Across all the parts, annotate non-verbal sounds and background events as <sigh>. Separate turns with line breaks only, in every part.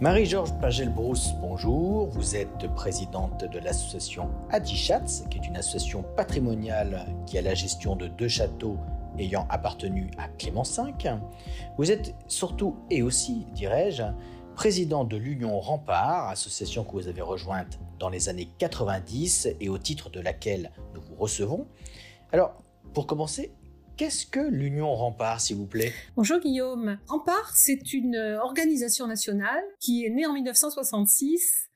Marie-Georges Pagel-Brousse, bonjour. Vous êtes présidente de l'association Adichatz, qui est une association patrimoniale qui a la gestion de deux châteaux ayant appartenu à Clément V. Vous êtes surtout et aussi, dirais-je, président de l'Union Rempart, association que vous avez rejointe dans les années 90 et au titre de laquelle nous vous recevons. Alors, pour commencer, Qu'est-ce que l'Union Rempart, s'il vous plaît?
Bonjour Guillaume. Rempart, c'est une organisation nationale qui est née en 1966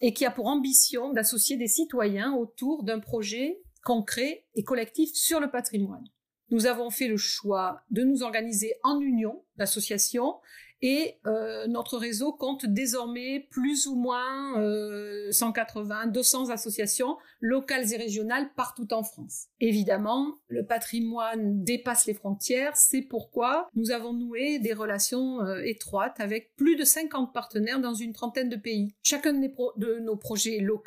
et qui a pour ambition d'associer des citoyens autour d'un projet concret et collectif sur le patrimoine. Nous avons fait le choix de nous organiser en union d'associations et euh, notre réseau compte désormais plus ou moins euh, 180, 200 associations locales et régionales partout en France. Évidemment, le patrimoine dépasse les frontières, c'est pourquoi nous avons noué des relations euh, étroites avec plus de 50 partenaires dans une trentaine de pays. Chacun de, nos projets locaux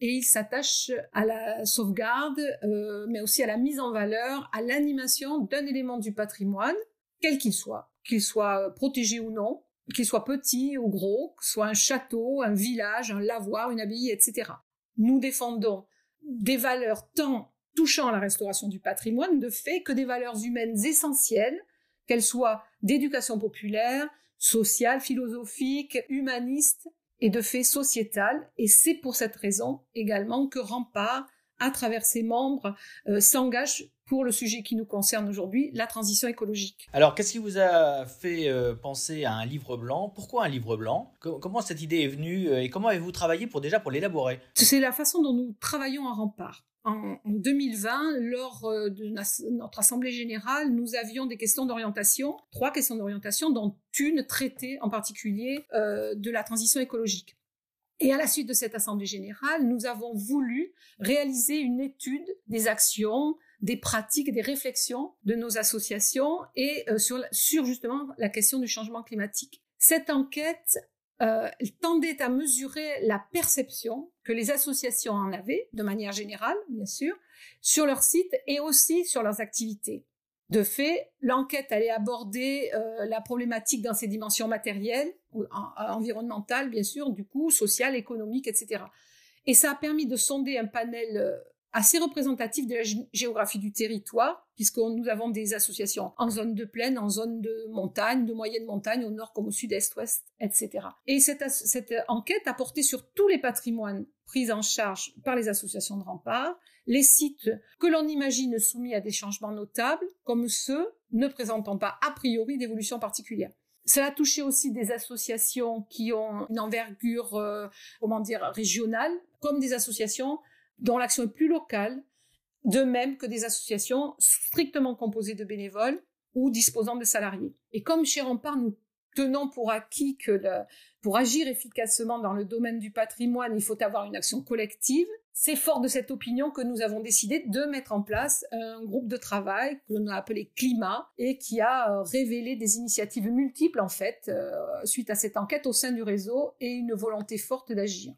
et il s'attache à la sauvegarde, euh, mais aussi à la mise en valeur, à l'animation d'un élément du patrimoine, quel qu'il soit qu'il soit protégé ou non, qu'il soit petit ou gros, soit un château, un village, un lavoir, une abbaye, etc. Nous défendons des valeurs tant touchant à la restauration du patrimoine de fait que des valeurs humaines essentielles, qu'elles soient d'éducation populaire, sociale, philosophique, humaniste et de fait sociétale. Et c'est pour cette raison également que Rempart, à travers ses membres, euh, s'engage pour le sujet qui nous concerne aujourd'hui, la transition écologique.
Alors, qu'est-ce qui vous a fait euh, penser à un livre blanc? Pourquoi un livre blanc? Comment cette idée est venue euh, et comment avez-vous travaillé pour déjà pour l'élaborer?
C'est la façon dont nous travaillons à Rempart. En, 2020, lors euh, de notre assemblée générale, nous avions des questions d'orientation, trois questions d'orientation, dont une traitée en particulier de la transition écologique. Et à la suite de cette assemblée générale, nous avons voulu réaliser une étude des actions, des pratiques, des réflexions de nos associations et euh, sur, sur justement la question du changement climatique. Cette enquête euh, tendait à mesurer la perception que les associations en avaient, de manière générale, bien sûr, sur leur site et aussi sur leurs activités. De fait, l'enquête allait aborder euh, la problématique dans ses dimensions matérielles, environnementales, bien sûr, du coup, sociales, économiques, etc. Et ça a permis de sonder un panel assez représentatif de la géographie du territoire, puisque nous avons des associations en zone de plaine, en zone de montagne, de moyenne montagne, au nord comme au sud-est, ouest, etc. Et cette, cette enquête a porté sur tous les patrimoines pris en charge par les associations de remparts, les sites que l'on imagine soumis à des changements notables, comme ceux ne présentant pas a priori d'évolution particulière. Cela a touché aussi des associations qui ont une envergure, euh, comment dire, régionale, comme des associations dont l'action est plus locale, de même que des associations strictement composées de bénévoles ou disposant de salariés. Et comme chez Rempart, nous tenons pour acquis que pour agir efficacement dans le domaine du patrimoine, il faut avoir une action collective, c'est fort de cette opinion que nous avons décidé de mettre en place un groupe de travail que l'on a appelé Climat et qui a euh, révélé des initiatives multiples en fait euh, suite à cette enquête au sein du réseau et une volonté forte d'agir.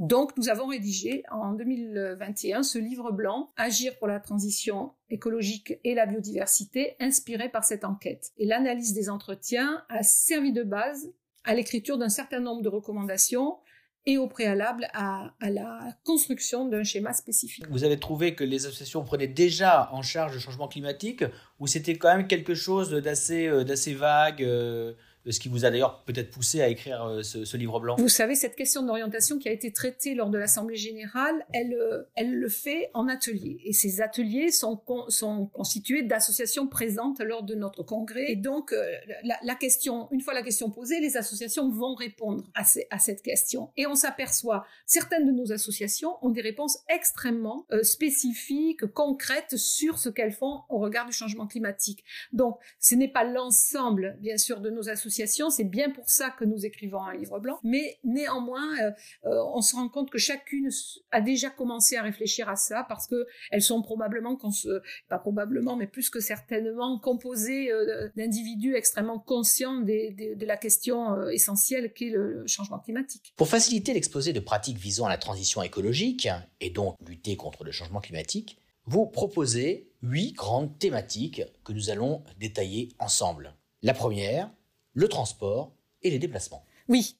Donc, nous avons rédigé en 2021 ce livre blanc, Agir pour la transition écologique et la biodiversité, inspiré par cette enquête. Et l'analyse des entretiens a servi de base à l'écriture d'un certain nombre de recommandations et au préalable à, la construction d'un schéma spécifique.
Vous avez trouvé que les associations prenaient déjà en charge le changement climatique ou c'était quand même quelque chose d'assez euh, vague euh, ce qui vous a d'ailleurs peut-être poussé à écrire euh, ce, livre blanc
Vous savez, cette question d'orientation qui a été traitée lors de l'Assemblée générale, elle, euh, le fait en atelier. Et ces ateliers sont, constitués d'associations présentes lors de notre congrès. Et donc, euh, la, question, une fois la question posée, les associations vont répondre à cette question. Et on s'aperçoit, certaines de nos associations ont des réponses extrêmement spécifiques, concrètes sur ce qu'elles font au regard du changement climatique. Donc, ce n'est pas l'ensemble, bien sûr, de nos associations c'est bien pour ça que nous écrivons un livre blanc. Mais néanmoins, euh, euh, on se rend compte que chacune a déjà commencé à réfléchir à ça parce que elles sont probablement, pas probablement, mais plus que certainement composées euh, d'individus extrêmement conscients de la question essentielle qu'est le changement climatique.
Pour faciliter l'exposé de pratiques visant à la transition écologique et donc lutter contre le changement climatique, vous proposez huit grandes thématiques que nous allons détailler ensemble. La première, le transport et les déplacements.
Oui.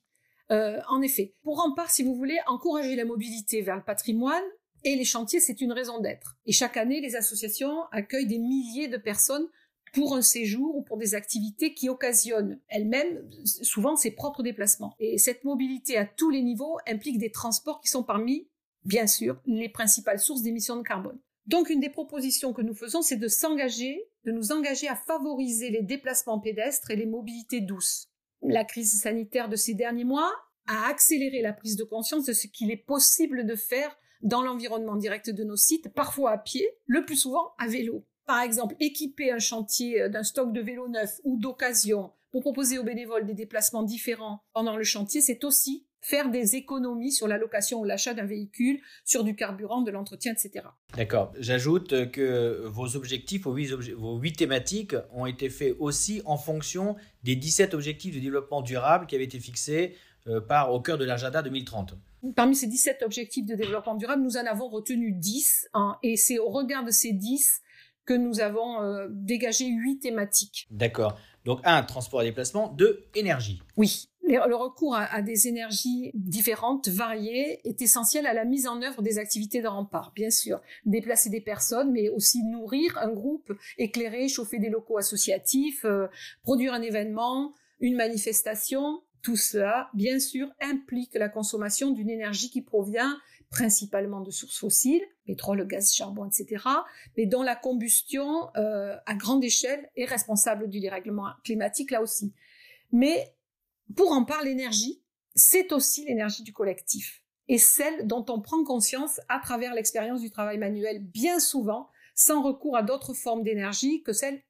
Euh, en effet, pour Rempart, si vous voulez, encourager la mobilité vers le patrimoine et les chantiers, c'est une raison d'être. Et chaque année, les associations accueillent des milliers de personnes pour un séjour ou pour des activités qui occasionnent elles-mêmes souvent ses propres déplacements. Et cette mobilité à tous les niveaux implique des transports qui sont parmi, bien sûr, les principales sources d'émissions de carbone. Donc une des propositions que nous faisons, c'est de s'engager, de nous engager à favoriser les déplacements pédestres et les mobilités douces. La crise sanitaire de ces derniers mois a accéléré la prise de conscience de ce qu'il est possible de faire dans l'environnement direct de nos sites, parfois à pied, le plus souvent à vélo par exemple, équiper un chantier euh, d'un stock de vélos neufs ou d'occasion pour proposer aux bénévoles des déplacements différents pendant le chantier, c'est aussi faire des économies sur la location ou l'achat d'un véhicule, sur du carburant, de l'entretien, etc.
D'accord. J'ajoute que vos objectifs, vos huit, thématiques ont été faits aussi en fonction des 17 objectifs de développement durable qui avaient été fixés euh, par au cœur de l'agenda 2030.
Parmi ces 17 objectifs de développement durable, nous en avons retenu 10, hein, et c'est au regard de ces 10 que nous avons euh, dégagé huit thématiques.
D'accord. Donc, un, transport et déplacement. Deux, énergie.
Oui. Le recours à, des énergies différentes, variées, est essentiel à la mise en œuvre des activités de rempart, bien sûr. Déplacer des personnes, mais aussi nourrir un groupe, éclairer, chauffer des locaux associatifs, euh, produire un événement, une manifestation. Tout cela, bien sûr, implique la consommation d'une énergie qui provient principalement de sources fossiles, pétrole, gaz, charbon, etc., mais dont la combustion euh, à grande échelle est responsable du dérèglement climatique là aussi. Mais pour en parler, l'énergie, c'est aussi l'énergie du collectif et celle dont on prend conscience à travers l'expérience du travail manuel, bien souvent sans recours à d'autres formes d'énergie que celle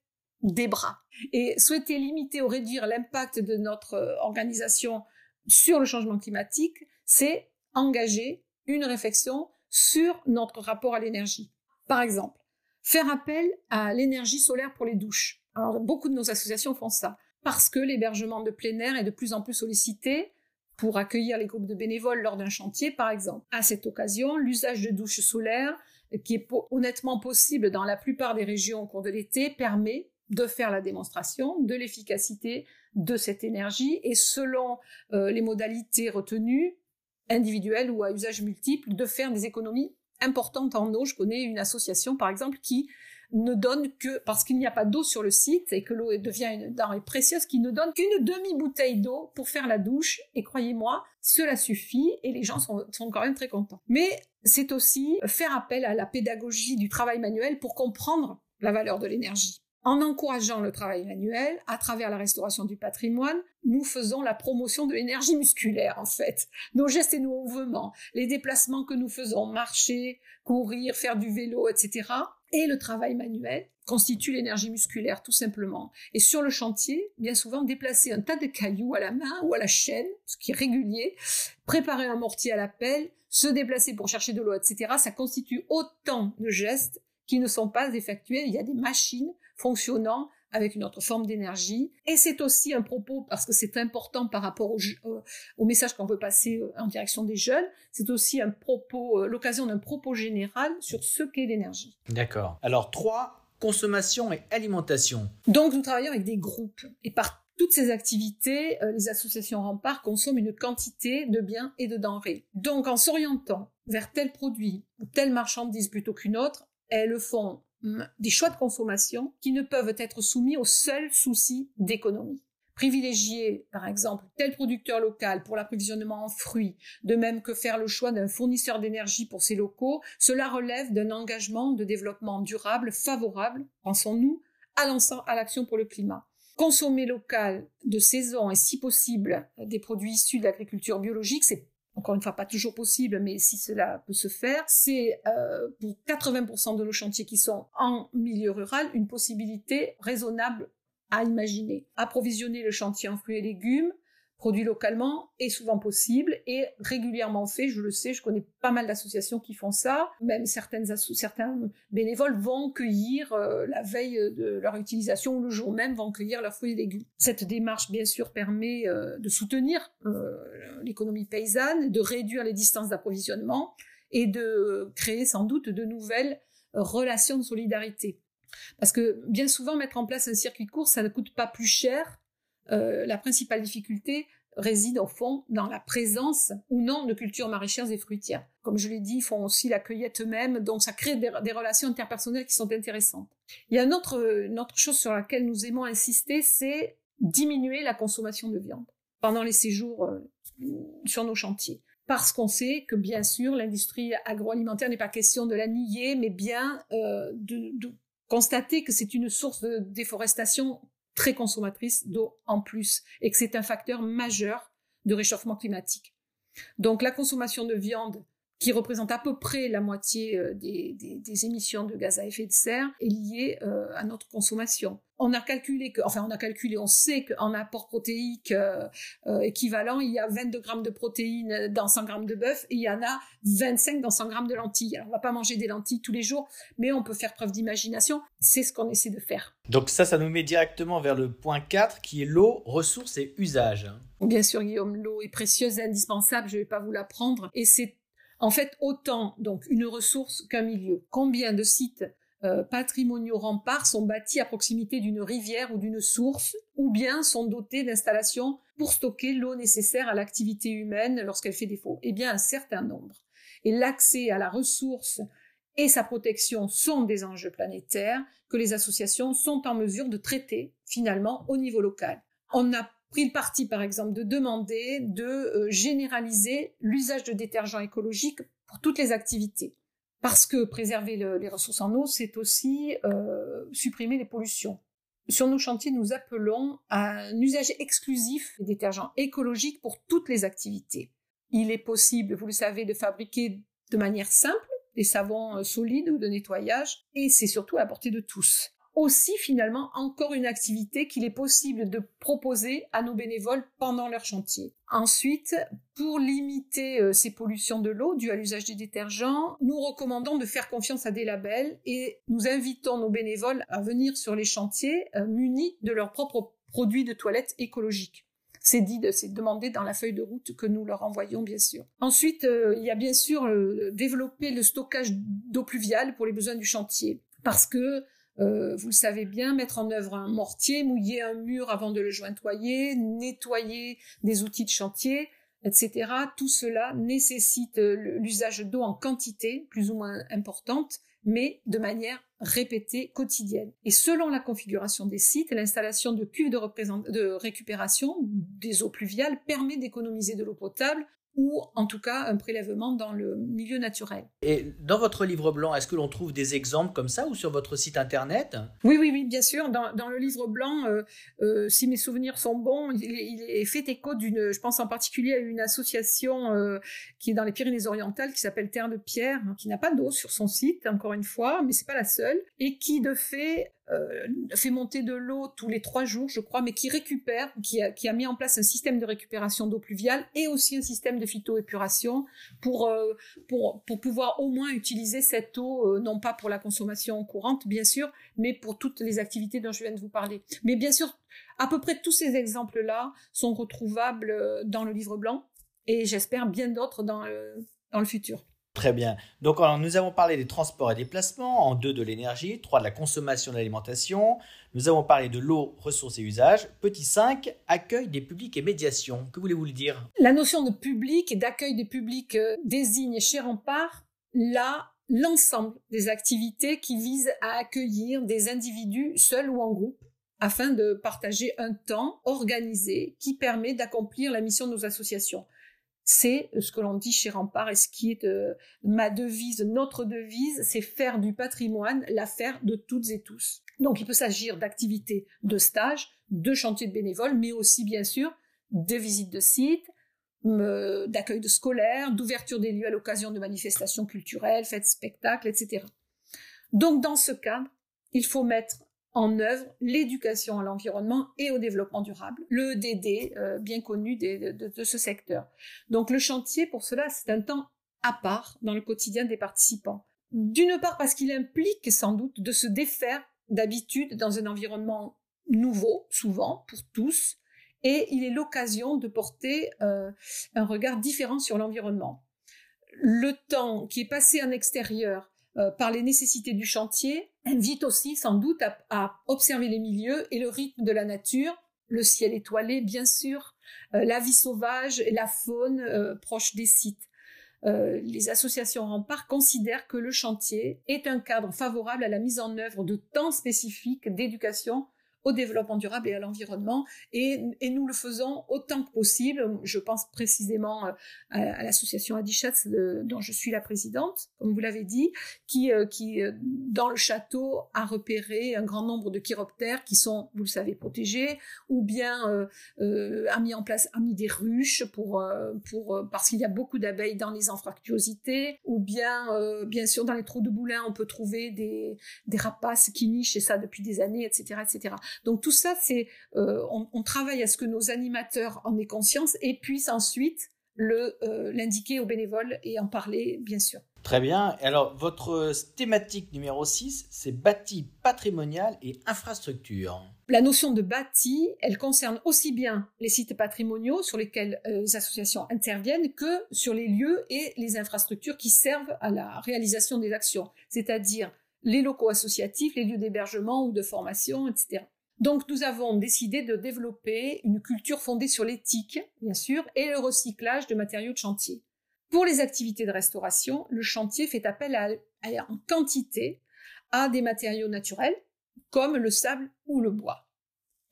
des bras. Et souhaiter limiter ou réduire l'impact de notre euh, organisation sur le changement climatique, c'est engager une réflexion sur notre rapport à l'énergie. Par exemple, faire appel à l'énergie solaire pour les douches. Alors, beaucoup de nos associations font ça parce que l'hébergement de plein air est de plus en plus sollicité pour accueillir les groupes de bénévoles lors d'un chantier, par exemple. À cette occasion, l'usage de douches solaires, qui est honnêtement possible dans la plupart des régions au cours de l'été, permet de faire la démonstration de l'efficacité de cette énergie et selon euh, les modalités retenues, individuel ou à usage multiple, de faire des économies importantes en eau. Je connais une association, par exemple, qui ne donne que, parce qu'il n'y a pas d'eau sur le site et que l'eau devient une denrée précieuse, qui ne donne qu'une demi-bouteille d'eau pour faire la douche. Et croyez-moi, cela suffit et les gens sont, sont quand même très contents. Mais c'est aussi faire appel à la pédagogie du travail manuel pour comprendre la valeur de l'énergie. En encourageant le travail manuel, à travers la restauration du patrimoine, nous faisons la promotion de l'énergie musculaire, en fait. Nos gestes et nos mouvements, les déplacements que nous faisons, marcher, courir, faire du vélo, etc. Et le travail manuel constitue l'énergie musculaire, tout simplement. Et sur le chantier, bien souvent, déplacer un tas de cailloux à la main ou à la chaîne, ce qui est régulier, préparer un mortier à la pelle, se déplacer pour chercher de l'eau, etc., ça constitue autant de gestes qui ne sont pas effectués. Il y a des machines fonctionnant avec une autre forme d'énergie. Et c'est aussi un propos, parce que c'est important par rapport au, euh, au message qu'on veut passer euh, en direction des jeunes, c'est aussi un propos, euh, l'occasion d'un propos général sur ce qu'est l'énergie.
D'accord. Alors, trois, consommation et alimentation.
Donc, nous travaillons avec des groupes. Et par toutes ces activités, les associations remparts consomment une quantité de biens et de denrées. Donc, en s'orientant vers tel produit ou telle marchandise plutôt qu'une autre, elles font des choix de consommation qui ne peuvent être soumis au seul souci d'économie. Privilégier, par exemple, tel producteur local pour l'approvisionnement en fruits, de même que faire le choix d'un fournisseur d'énergie pour ses locaux, cela relève d'un engagement de développement durable favorable, pensons-nous, à l'action pour le climat. Consommer local, de saison et si possible des produits issus de l'agriculture biologique, c'est encore une fois pas toujours possible, mais si cela peut se faire, c'est euh, pour 80% de nos chantiers qui sont en milieu rural une possibilité raisonnable à imaginer. Approvisionner le chantier en fruits et légumes, produit localement est souvent possible et régulièrement fait. Je le sais, je connais pas mal d'associations qui font ça. Même certaines certains bénévoles vont cueillir euh, la veille de leur utilisation ou le jour même vont cueillir leurs fruits et légumes. Cette démarche, bien sûr, permet euh, de soutenir euh, l'économie paysanne, de réduire les distances d'approvisionnement et de créer sans doute de nouvelles relations de solidarité. Parce que bien souvent, mettre en place un circuit court, ça ne coûte pas plus cher euh, la principale difficulté réside au fond dans la présence ou non de cultures maraîchères et fruitières. Comme je l'ai dit, ils font aussi la cueillette eux-mêmes, donc ça crée des, relations interpersonnelles qui sont intéressantes. Il y a une autre, chose sur laquelle nous aimons insister, c'est diminuer la consommation de viande pendant les séjours euh, sur nos chantiers. Parce qu'on sait que bien sûr l'industrie agroalimentaire n'est pas question de la nier, mais bien euh, de constater que c'est une source de déforestation très consommatrice d'eau en plus et que c'est un facteur majeur de réchauffement climatique. Donc la consommation de viande qui représente à peu près la moitié euh, des, émissions de gaz à effet de serre, est liée euh, à notre consommation. On a calculé que, enfin on a calculé, on sait qu'en apport protéique euh, équivalent, il y a 22 grammes de protéines dans 100 grammes de bœuf et il y en a 25 dans 100 grammes de lentilles. Alors on va pas manger des lentilles tous les jours, mais on peut faire preuve d'imagination. C'est ce qu'on essaie de faire.
Donc ça, ça nous met directement vers le point 4 qui est l'eau, ressources et usages.
Bien sûr, Guillaume, l'eau est précieuse et indispensable, je ne vais pas vous l'apprendre. Et c'est en fait, autant donc une ressource qu'un milieu. Combien de sites euh, patrimoniaux remparts sont bâtis à proximité d'une rivière ou d'une source, ou bien sont dotés d'installations pour stocker l'eau nécessaire à l'activité humaine lorsqu'elle fait défaut? Eh bien, un certain nombre. Et l'accès à la ressource et sa protection sont des enjeux planétaires que les associations sont en mesure de traiter finalement au niveau local. On a pris le parti, par exemple, de demander de euh, généraliser l'usage de détergents écologiques pour toutes les activités. Parce que préserver les ressources en eau, c'est aussi euh, supprimer les pollutions. Sur nos chantiers, nous appelons à un usage exclusif des détergents écologiques pour toutes les activités. Il est possible, vous le savez, de fabriquer de manière simple des savons euh, solides ou de nettoyage, et c'est surtout à portée de tous aussi finalement encore une activité qu'il est possible de proposer à nos bénévoles pendant leur chantier. Ensuite, pour limiter euh, ces pollutions de l'eau dues à l'usage des détergents, nous recommandons de faire confiance à des labels et nous invitons nos bénévoles à venir sur les chantiers euh, munis de leurs propres produits de toilette écologiques. C'est dit, c'est demandé dans la feuille de route que nous leur envoyons, bien sûr. Ensuite, euh, il y a bien sûr développer le stockage d'eau pluviale pour les besoins du chantier. Parce que euh, vous le savez bien, mettre en œuvre un mortier, mouiller un mur avant de le jointoyer, nettoyer des outils de chantier, etc. Tout cela nécessite euh, l'usage d'eau en quantité plus ou moins importante, mais de manière répétée, quotidienne. Et selon la configuration des sites, l'installation de cuves de, de récupération des eaux pluviales permet d'économiser de l'eau potable ou en tout cas un prélèvement dans le milieu naturel.
Et dans votre livre blanc, est-ce que l'on trouve des exemples comme ça ou sur votre site internet?
Oui, oui, oui, bien sûr. Dans, dans le livre blanc, euh, euh, si mes souvenirs sont bons, il, est fait écho d'une, je pense en particulier à une association euh, qui est dans les Pyrénées-Orientales qui s'appelle Terre de Pierre, qui n'a pas d'eau sur son site, encore une fois, mais c'est pas la seule, et qui de fait euh, fait monter de l'eau tous les trois jours, je crois, mais qui récupère, qui a, mis en place un système de récupération d'eau pluviale et aussi un système de phytoépuration pour, euh, pour, pour pouvoir au moins utiliser cette eau, euh, non pas pour la consommation courante, bien sûr, mais pour toutes les activités dont je viens de vous parler. Mais bien sûr, à peu près tous ces exemples-là sont retrouvables dans le livre blanc et j'espère bien d'autres dans, dans le futur.
Très bien. Donc, nous avons parlé des transports et déplacements, en deux de l'énergie, trois de la consommation de l'alimentation. Nous avons parlé de l'eau, ressources et usages. Petit 5, accueil des publics et médiation. Que voulez-vous le dire?
La notion de public et d'accueil des publics euh, désigne chez Rempart là l'ensemble des activités qui visent à accueillir des individus seuls ou en groupe afin de partager un temps organisé qui permet d'accomplir la mission de nos associations c'est ce que l'on dit chez Rempart et ce qui est euh, ma devise, notre devise, c'est faire du patrimoine l'affaire de toutes et tous. Donc il peut s'agir d'activités de stage, de chantiers de bénévoles, mais aussi bien sûr de visites de sites, d'accueil de scolaires, d'ouverture des lieux à l'occasion de manifestations culturelles, fêtes, spectacles, etc. Donc dans ce cadre, il faut mettre en œuvre l'éducation à l'environnement et au développement durable, le DD euh, bien connu de, ce secteur. Donc le chantier, pour cela, c'est un temps à part dans le quotidien des participants. D'une part parce qu'il implique sans doute de se défaire d'habitude dans un environnement nouveau, souvent, pour tous, et il est l'occasion de porter euh, un regard différent sur l'environnement. Le temps qui est passé en extérieur euh, par les nécessités du chantier, invite aussi sans doute à, observer les milieux et le rythme de la nature, le ciel étoilé bien sûr, la vie sauvage et la faune proche des sites. les associations remparts considèrent que le chantier est un cadre favorable à la mise en œuvre de temps spécifiques d'éducation au développement durable et à l'environnement. Et, nous le faisons autant que possible. Je pense précisément euh, à, l'association Adichatz dont je suis la présidente, comme vous l'avez dit, qui, euh, euh, dans le château a repéré un grand nombre de chiroptères qui sont, vous le savez, protégés, ou bien a mis en place, a mis des ruches pour, pour parce qu'il y a beaucoup d'abeilles dans les anfractuosités, ou bien, bien sûr, dans les trous de boulins, on peut trouver des, des rapaces qui nichent, et ça depuis des années, etc., etc. Donc tout ça, c'est euh, on, travaille à ce que nos animateurs en aient conscience et puissent ensuite le euh, l'indiquer aux bénévoles et en parler, bien sûr.
Très bien. Alors, votre thématique numéro 6, c'est bâti patrimonial et infrastructure.
La notion de bâti, elle concerne aussi bien les sites patrimoniaux sur lesquels euh, les associations interviennent que sur les lieux et les infrastructures qui servent à la réalisation des actions, c'est-à-dire les locaux associatifs, les lieux d'hébergement ou de formation, etc. Donc nous avons décidé de développer une culture fondée sur l'éthique, bien sûr, et le recyclage de matériaux de chantier. Pour les activités de restauration, le chantier fait appel en quantité à des matériaux naturels, comme le sable ou le bois.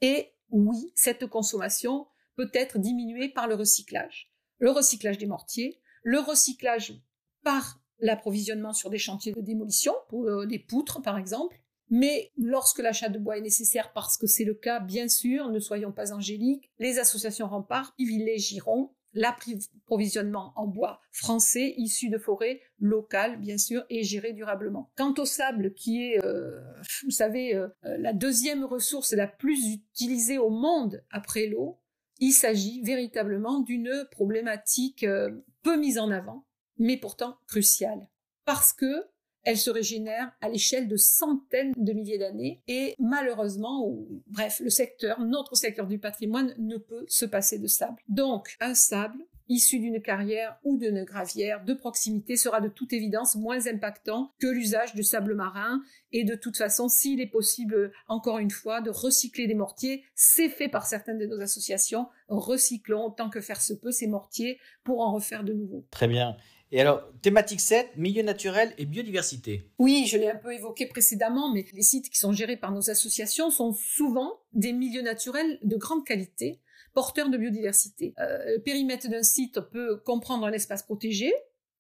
Et oui, cette consommation peut être diminuée par le recyclage. Le recyclage des mortiers, le recyclage par l'approvisionnement sur des chantiers de démolition, pour euh, des poutres par exemple, mais lorsque l'achat de bois est nécessaire, parce que c'est le cas, bien sûr, ne soyons pas angéliques, les associations remparts privilégieront l'approvisionnement en bois français issu de forêts locales, bien sûr, et géré durablement. Quant au sable, qui est, euh, vous savez, euh, la deuxième ressource la plus utilisée au monde après l'eau, il s'agit véritablement d'une problématique euh, peu mise en avant, mais pourtant cruciale. Parce que elle se régénère à l'échelle de centaines de milliers d'années et malheureusement, bref, le secteur, notre secteur du patrimoine ne peut se passer de sable. Donc, un sable issu d'une carrière ou d'une gravière de proximité sera de toute évidence moins impactant que l'usage de sable marin et de toute façon, s'il est possible, encore une fois, de recycler des mortiers, c'est fait par certaines de nos associations, recyclons autant que faire se peut ces mortiers pour en refaire de nouveaux.
Très bien. Et alors, thématique 7, milieu naturel et biodiversité.
Oui, je l'ai un peu évoqué précédemment, mais les sites qui sont gérés par nos associations sont souvent des milieux naturels de grande qualité, porteurs de biodiversité. Euh, le périmètre d'un site peut comprendre un espace protégé,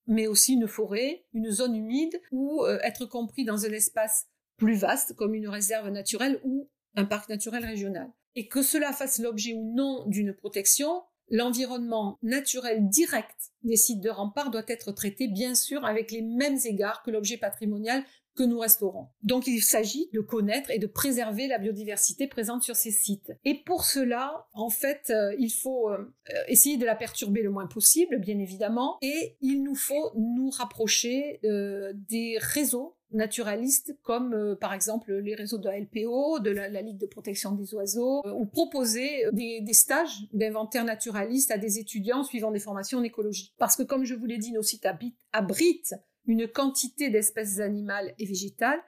mais aussi une forêt, une zone humide, ou euh, être compris dans un espace plus vaste, comme une réserve naturelle ou un parc naturel régional. Et que cela fasse l'objet ou non d'une protection, l'environnement naturel direct des sites de rempart doit être traité bien sûr avec les mêmes égards que l'objet patrimonial que nous restaurons. Donc il s'agit de connaître et de préserver la biodiversité présente sur ces sites. Et pour cela, en fait, euh, il faut euh, essayer de la perturber le moins possible, bien évidemment, et il nous faut nous rapprocher euh, des réseaux naturalistes comme euh, par exemple les réseaux de la LPO, de la, Ligue de protection des oiseaux, euh, ou proposer des, des stages d'inventaire naturaliste à des étudiants suivant des formations en écologie. Parce que comme je vous l'ai dit, nos sites abritent une quantité d'espèces animales et végétales,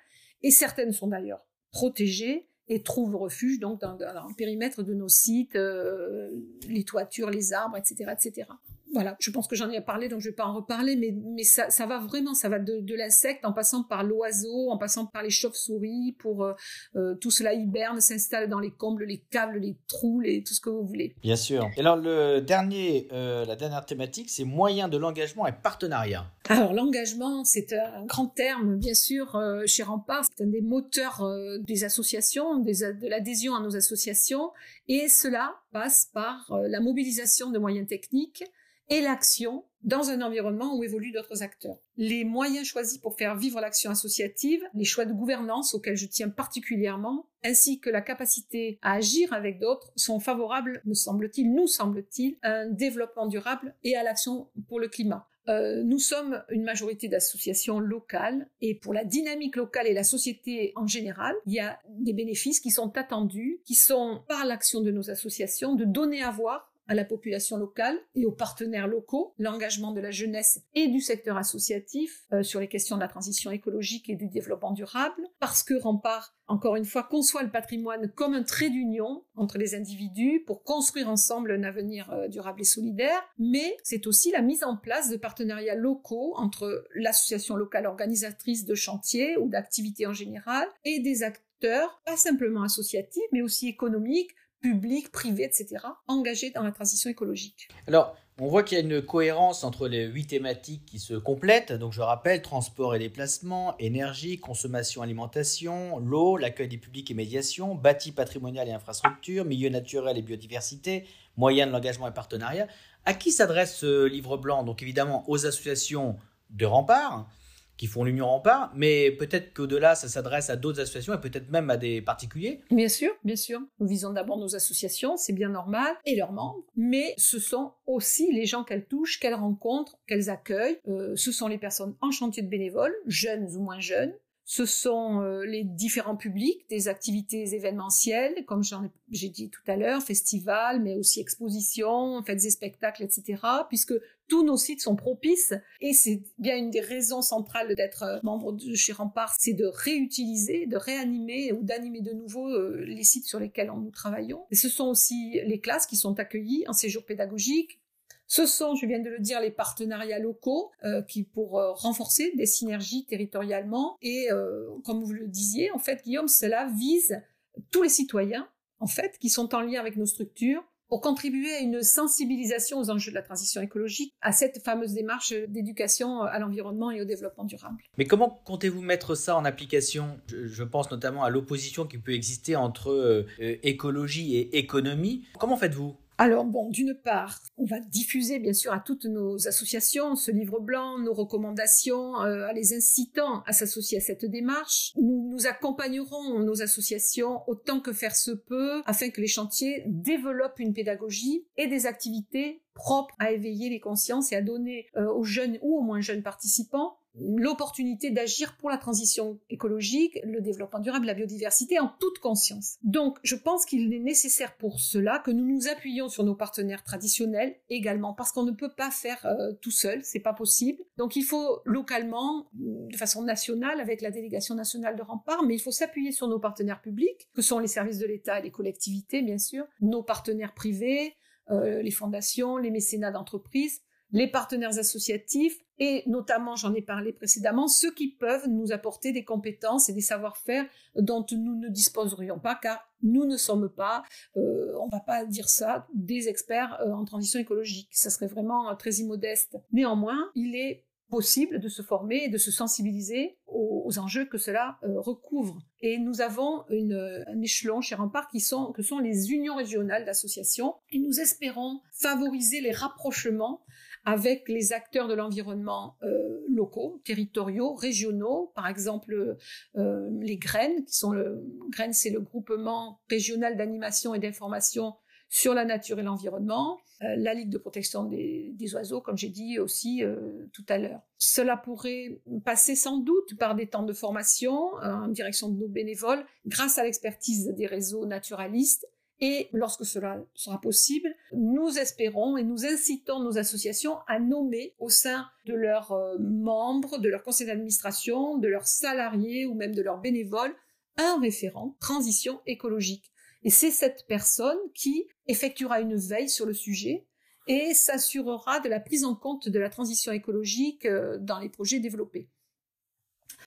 et certaines sont d'ailleurs protégées et trouvent refuge donc dans, le périmètre de nos sites, euh, les toitures, les arbres, etc., etc voilà, je pense que j'en ai parlé, donc je vais pas en reparler, mais, mais ça, ça va vraiment, ça va de, de l'insecte en passant par l'oiseau, en passant par les chauves-souris, pour euh, euh, tout cela hiberne, s'installe dans les combles, les câbles, les trous, les, tout ce que vous voulez.
Bien sûr. Et alors le dernier, euh, la dernière thématique, c'est moyens de l'engagement et partenariat.
Alors l'engagement, c'est un grand terme, bien sûr, chez Rempart, c'est un des moteurs des associations, des, de l'adhésion à nos associations, et cela passe par la mobilisation de moyens techniques, et l'action dans un environnement où évoluent d'autres acteurs. Les moyens choisis pour faire vivre l'action associative, les choix de gouvernance auxquels je tiens particulièrement, ainsi que la capacité à agir avec d'autres sont favorables, me semble-t-il, nous semble-t-il, à un développement durable et à l'action pour le climat. Euh, nous sommes une majorité d'associations locales et pour la dynamique locale et la société en général, il y a des bénéfices qui sont attendus, qui sont par l'action de nos associations de donner à voir à la population locale et aux partenaires locaux, l'engagement de la jeunesse et du secteur associatif euh, sur les questions de la transition écologique et du développement durable, parce que Rempart encore une fois, conçoit le patrimoine comme un trait d'union entre les individus pour construire ensemble un avenir euh, durable et solidaire, mais c'est aussi la mise en place de partenariats locaux entre l'association locale organisatrice de chantiers ou d'activités en général et des acteurs, pas simplement associatifs, mais aussi économiques, publics, privés, etc., engagés dans la transition écologique.
Alors, on voit qu'il y a une cohérence entre les huit thématiques qui se complètent. Donc, je rappelle transport et déplacement, énergie, consommation, alimentation, l'eau, l'accueil des publics et médiation, bâti patrimonial et infrastructure, milieu naturel et biodiversité, moyens de l'engagement et partenariat. À qui s'adresse ce livre blanc? Donc, évidemment, aux associations de rempart, qui font l'Union Rempart, mais peut-être qu'au-delà, ça s'adresse à d'autres associations et peut-être même à des particuliers.
Bien sûr, bien sûr. Nous visons d'abord nos associations, c'est bien normal, et leurs membres, mais ce sont aussi les gens qu'elles touchent, qu'elles rencontrent, qu'elles accueillent. Euh, ce sont les personnes en chantier de bénévoles, jeunes ou moins jeunes, ce sont euh, les différents publics, des activités événementielles, comme j'ai dit tout à l'heure, festivals, mais aussi expositions, fêtes et spectacles, etc., puisque tous nos sites sont propices et c'est bien une des raisons centrales d'être euh, membre de chez Rempart, c'est de réutiliser, de réanimer ou d'animer de nouveau euh, les sites sur lesquels nous travaillons. Ce sont aussi les classes qui sont accueillies en séjour pédagogique, ce sont, je viens de le dire, les partenariats locaux euh, qui pour renforcer des synergies territorialement. Et comme vous le disiez, en fait, Guillaume, cela vise tous les citoyens, en fait, qui sont en lien avec nos structures pour contribuer à une sensibilisation aux enjeux de la transition écologique, à cette fameuse démarche d'éducation à l'environnement et au développement durable.
Mais comment comptez-vous mettre ça en application? Je, pense notamment à l'opposition qui peut exister entre écologie et économie. Comment faites-vous?
Alors bon, d'une part, on va diffuser bien sûr à toutes nos associations ce livre blanc, nos recommandations, euh, à les incitant à s'associer à cette démarche. Nous, nous accompagnerons nos associations autant que faire se peut afin que les chantiers développent une pédagogie et des activités propres à éveiller les consciences et à donner euh, aux jeunes ou aux moins jeunes participants l'opportunité d'agir pour la transition écologique, le développement durable, la biodiversité en toute conscience. Donc, je pense qu'il est nécessaire pour cela que nous nous appuyions sur nos partenaires traditionnels également, parce qu'on ne peut pas faire euh, tout seul, c'est pas possible. Donc, il faut localement, de façon nationale, avec la délégation nationale de rempart, mais il faut s'appuyer sur nos partenaires publics, que sont les services de l'État et les collectivités, bien sûr, nos partenaires privés, euh, les fondations, les mécénats d'entreprise, les partenaires associatifs et notamment, j'en ai parlé précédemment, ceux qui peuvent nous apporter des compétences et des savoir-faire dont nous ne disposerions pas, car nous ne sommes pas, euh, on va pas dire ça, des experts euh, en transition écologique. Ça serait vraiment euh, très immodeste. Néanmoins, il est possible de se former et de se sensibiliser aux, enjeux que cela recouvre. Et nous avons une, un échelon chez Rempart qui sont, que sont les unions régionales d'associations et nous espérons favoriser les rapprochements avec les acteurs de l'environnement euh, locaux, territoriaux, régionaux, par exemple euh, les graines, qui sont le graines, c'est le groupement régional d'animation et d'information sur la nature et l'environnement, euh, la Ligue de protection des, oiseaux, comme j'ai dit aussi tout à l'heure. Cela pourrait passer sans doute par des temps de formation en direction de nos bénévoles, grâce à l'expertise des réseaux naturalistes et lorsque cela sera possible, nous espérons et nous incitons nos associations à nommer au sein de leurs euh, membres, de leur conseil d'administration, de leurs salariés ou même de leurs bénévoles, un référent transition écologique. Et c'est cette personne qui effectuera une veille sur le sujet et s'assurera de la prise en compte de la transition écologique euh, dans les projets développés.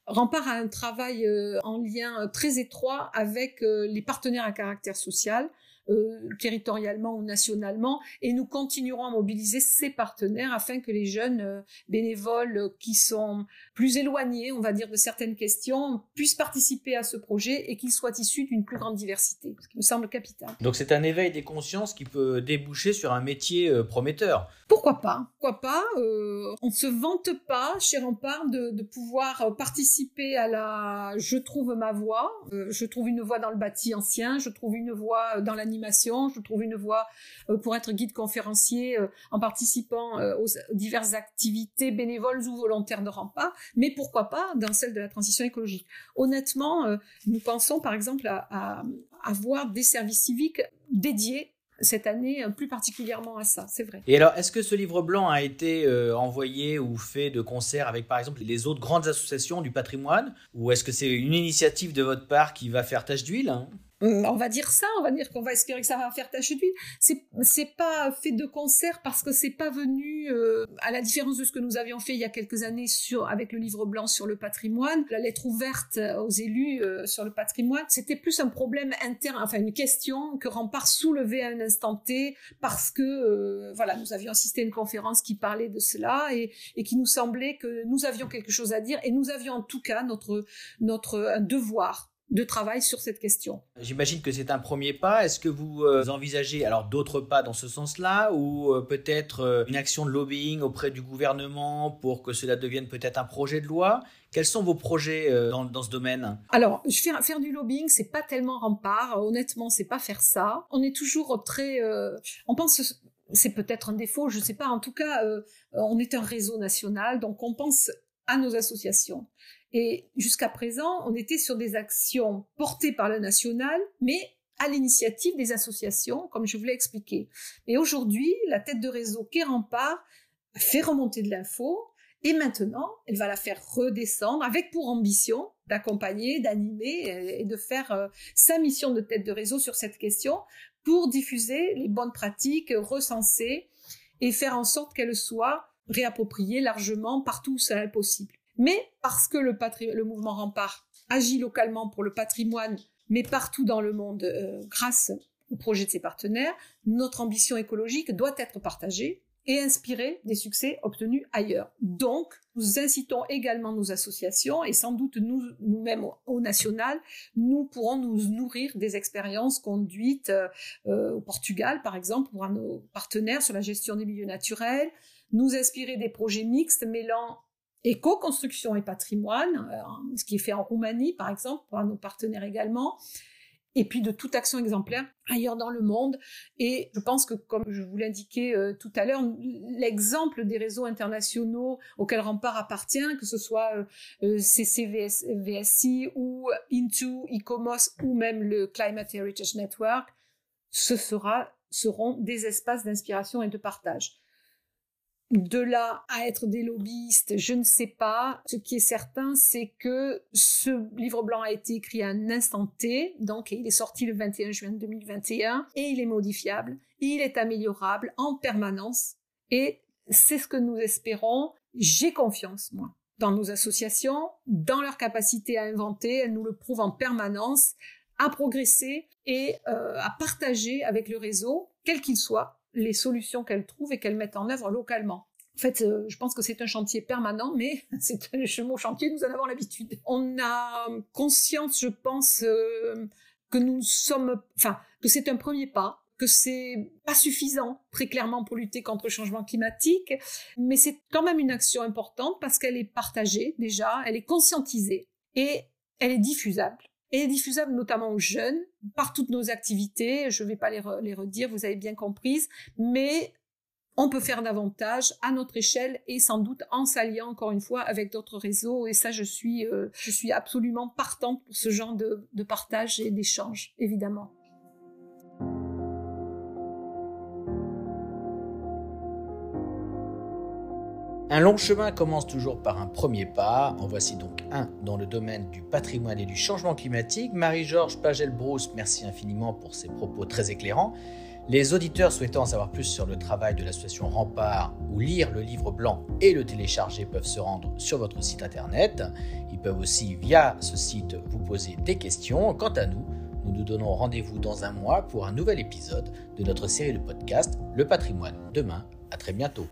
Rempart a un travail euh, en lien très étroit avec les partenaires à caractère social, euh, territorialement ou nationalement, et nous continuerons à mobiliser ces partenaires afin que les jeunes euh, bénévoles qui sont plus éloignés, on va dire, de certaines questions, puissent participer à ce projet et qu'ils soient issus d'une plus grande diversité, ce qui me semble capital.
Donc c'est un éveil des consciences qui peut déboucher sur un métier euh, prometteur.
Pourquoi pas Pourquoi pas euh, On se vante pas chez Rempart de, de, pouvoir participer à la je trouve ma voix, je trouve une voix dans le bâti ancien, je trouve une voix dans la je trouve une voie euh, pour être guide conférencier euh, en participant euh, aux diverses activités bénévoles ou volontaires de Rempart, mais pourquoi pas dans celle de la transition écologique. Honnêtement, nous pensons par exemple à, avoir des services civiques dédiés cette année plus particulièrement à ça, c'est vrai.
Et alors, est-ce que ce livre blanc a été envoyé ou fait de concert avec, par exemple, les autres grandes associations du patrimoine? Ou est-ce que c'est une initiative de votre part qui va faire tâche d'huile hein?
On va dire ça, on va dire qu'on va espérer que ça va faire tache d'huile. C'est c'est pas fait de concert parce que c'est pas venu euh, à la différence de ce que nous avions fait il y a quelques années sur avec le livre blanc sur le patrimoine, la lettre ouverte aux élus euh, sur le patrimoine. C'était plus un problème interne, enfin une question que Rempart soulevait à un instant T parce que euh, voilà nous avions assisté à une conférence qui parlait de cela et, et qui nous semblait que nous avions quelque chose à dire et nous avions en tout cas notre notre devoir de travail sur cette question.
J'imagine que c'est un premier pas. Est-ce que vous euh, envisagez alors d'autres pas dans ce sens-là ou euh, peut-être euh, une action de lobbying auprès du gouvernement pour que cela devienne peut-être un projet de loi? Quels sont vos projets dans, ce domaine?
Alors, faire, faire du lobbying, c'est pas tellement rempart. Honnêtement, c'est pas faire ça. On est toujours très. on pense c'est peut-être un défaut, je ne sais pas. En tout cas, on est un réseau national, donc on pense à nos associations. Et jusqu'à présent, on était sur des actions portées par le national, mais à l'initiative des associations, comme je vous l'ai expliqué. Et aujourd'hui, la tête de réseau qui rempart fait remonter de l'info, et maintenant, elle va la faire redescendre avec pour ambition d'accompagner, d'animer et de faire euh, sa mission de tête de réseau sur cette question pour diffuser les bonnes pratiques, recenser et faire en sorte qu'elles soient réappropriées largement partout où ça est possible. Mais parce que le, mouvement Rempart agit localement pour le patrimoine, mais partout dans le monde euh, grâce au projet de ses partenaires, notre ambition écologique doit être partagée et inspirer des succès obtenus ailleurs. Donc, nous incitons également nos associations et sans doute nous, nous-mêmes au, national, nous pourrons nous nourrir des expériences conduites euh, au Portugal, par exemple, pour nos partenaires sur la gestion des milieux naturels, nous inspirer des projets mixtes mêlant éco-construction et patrimoine, euh, ce qui est fait en Roumanie par exemple, pour nos partenaires également, et puis de toute action exemplaire ailleurs dans le monde. Et je pense que, comme je vous l'indiquais euh, tout à l'heure, l'exemple des réseaux internationaux auxquels Rempart appartient, que ce soit euh, CCVSI ou Into, ICOMOS ou même le Climate Heritage Network, ce sera, seront des espaces d'inspiration et de partage. De là à être des lobbyistes, je ne sais pas. Ce qui est certain, c'est que ce livre blanc a été écrit à un instant T, donc il est sorti le 21 juin 2021, et il est modifiable, il est améliorable en permanence, et c'est ce que nous espérons. J'ai confiance, moi, dans nos associations, dans leur capacité à inventer, elles nous le prouvent en permanence, à progresser et euh, à partager avec le réseau, quel qu'il soit, les solutions qu'elles trouvent et qu'elles mettent en œuvre localement. En fait, euh, je pense que c'est un chantier permanent, mais <laughs> c'est un mot chantier, nous en avons l'habitude. On a conscience, je pense, euh, que nous sommes, enfin, que c'est un premier pas, que c'est pas suffisant très clairement pour lutter contre le changement climatique, mais c'est quand même une action importante parce qu'elle est partagée déjà, elle est conscientisée et elle est diffusable et diffusable notamment aux jeunes par toutes nos activités. Je ne vais pas les, les, redire, vous avez bien comprise, mais on peut faire davantage à notre échelle et sans doute en s'alliant encore une fois avec d'autres réseaux. Et ça, je suis, euh, je suis absolument partante pour ce genre de, de partage et d'échange, évidemment.
Un long chemin commence toujours par un premier pas. En voici donc un dans le domaine du patrimoine et du changement climatique. Marie-Georges Pagel-Brousse, merci infiniment pour ces propos très éclairants. Les auditeurs souhaitant en savoir plus sur le travail de l'association Rempart ou lire le livre blanc et le télécharger peuvent se rendre sur votre site internet. Ils peuvent aussi via ce site vous poser des questions. Quant à nous, nous nous donnons rendez-vous dans un mois pour un nouvel épisode de notre série de podcast Le patrimoine. Demain, à très bientôt.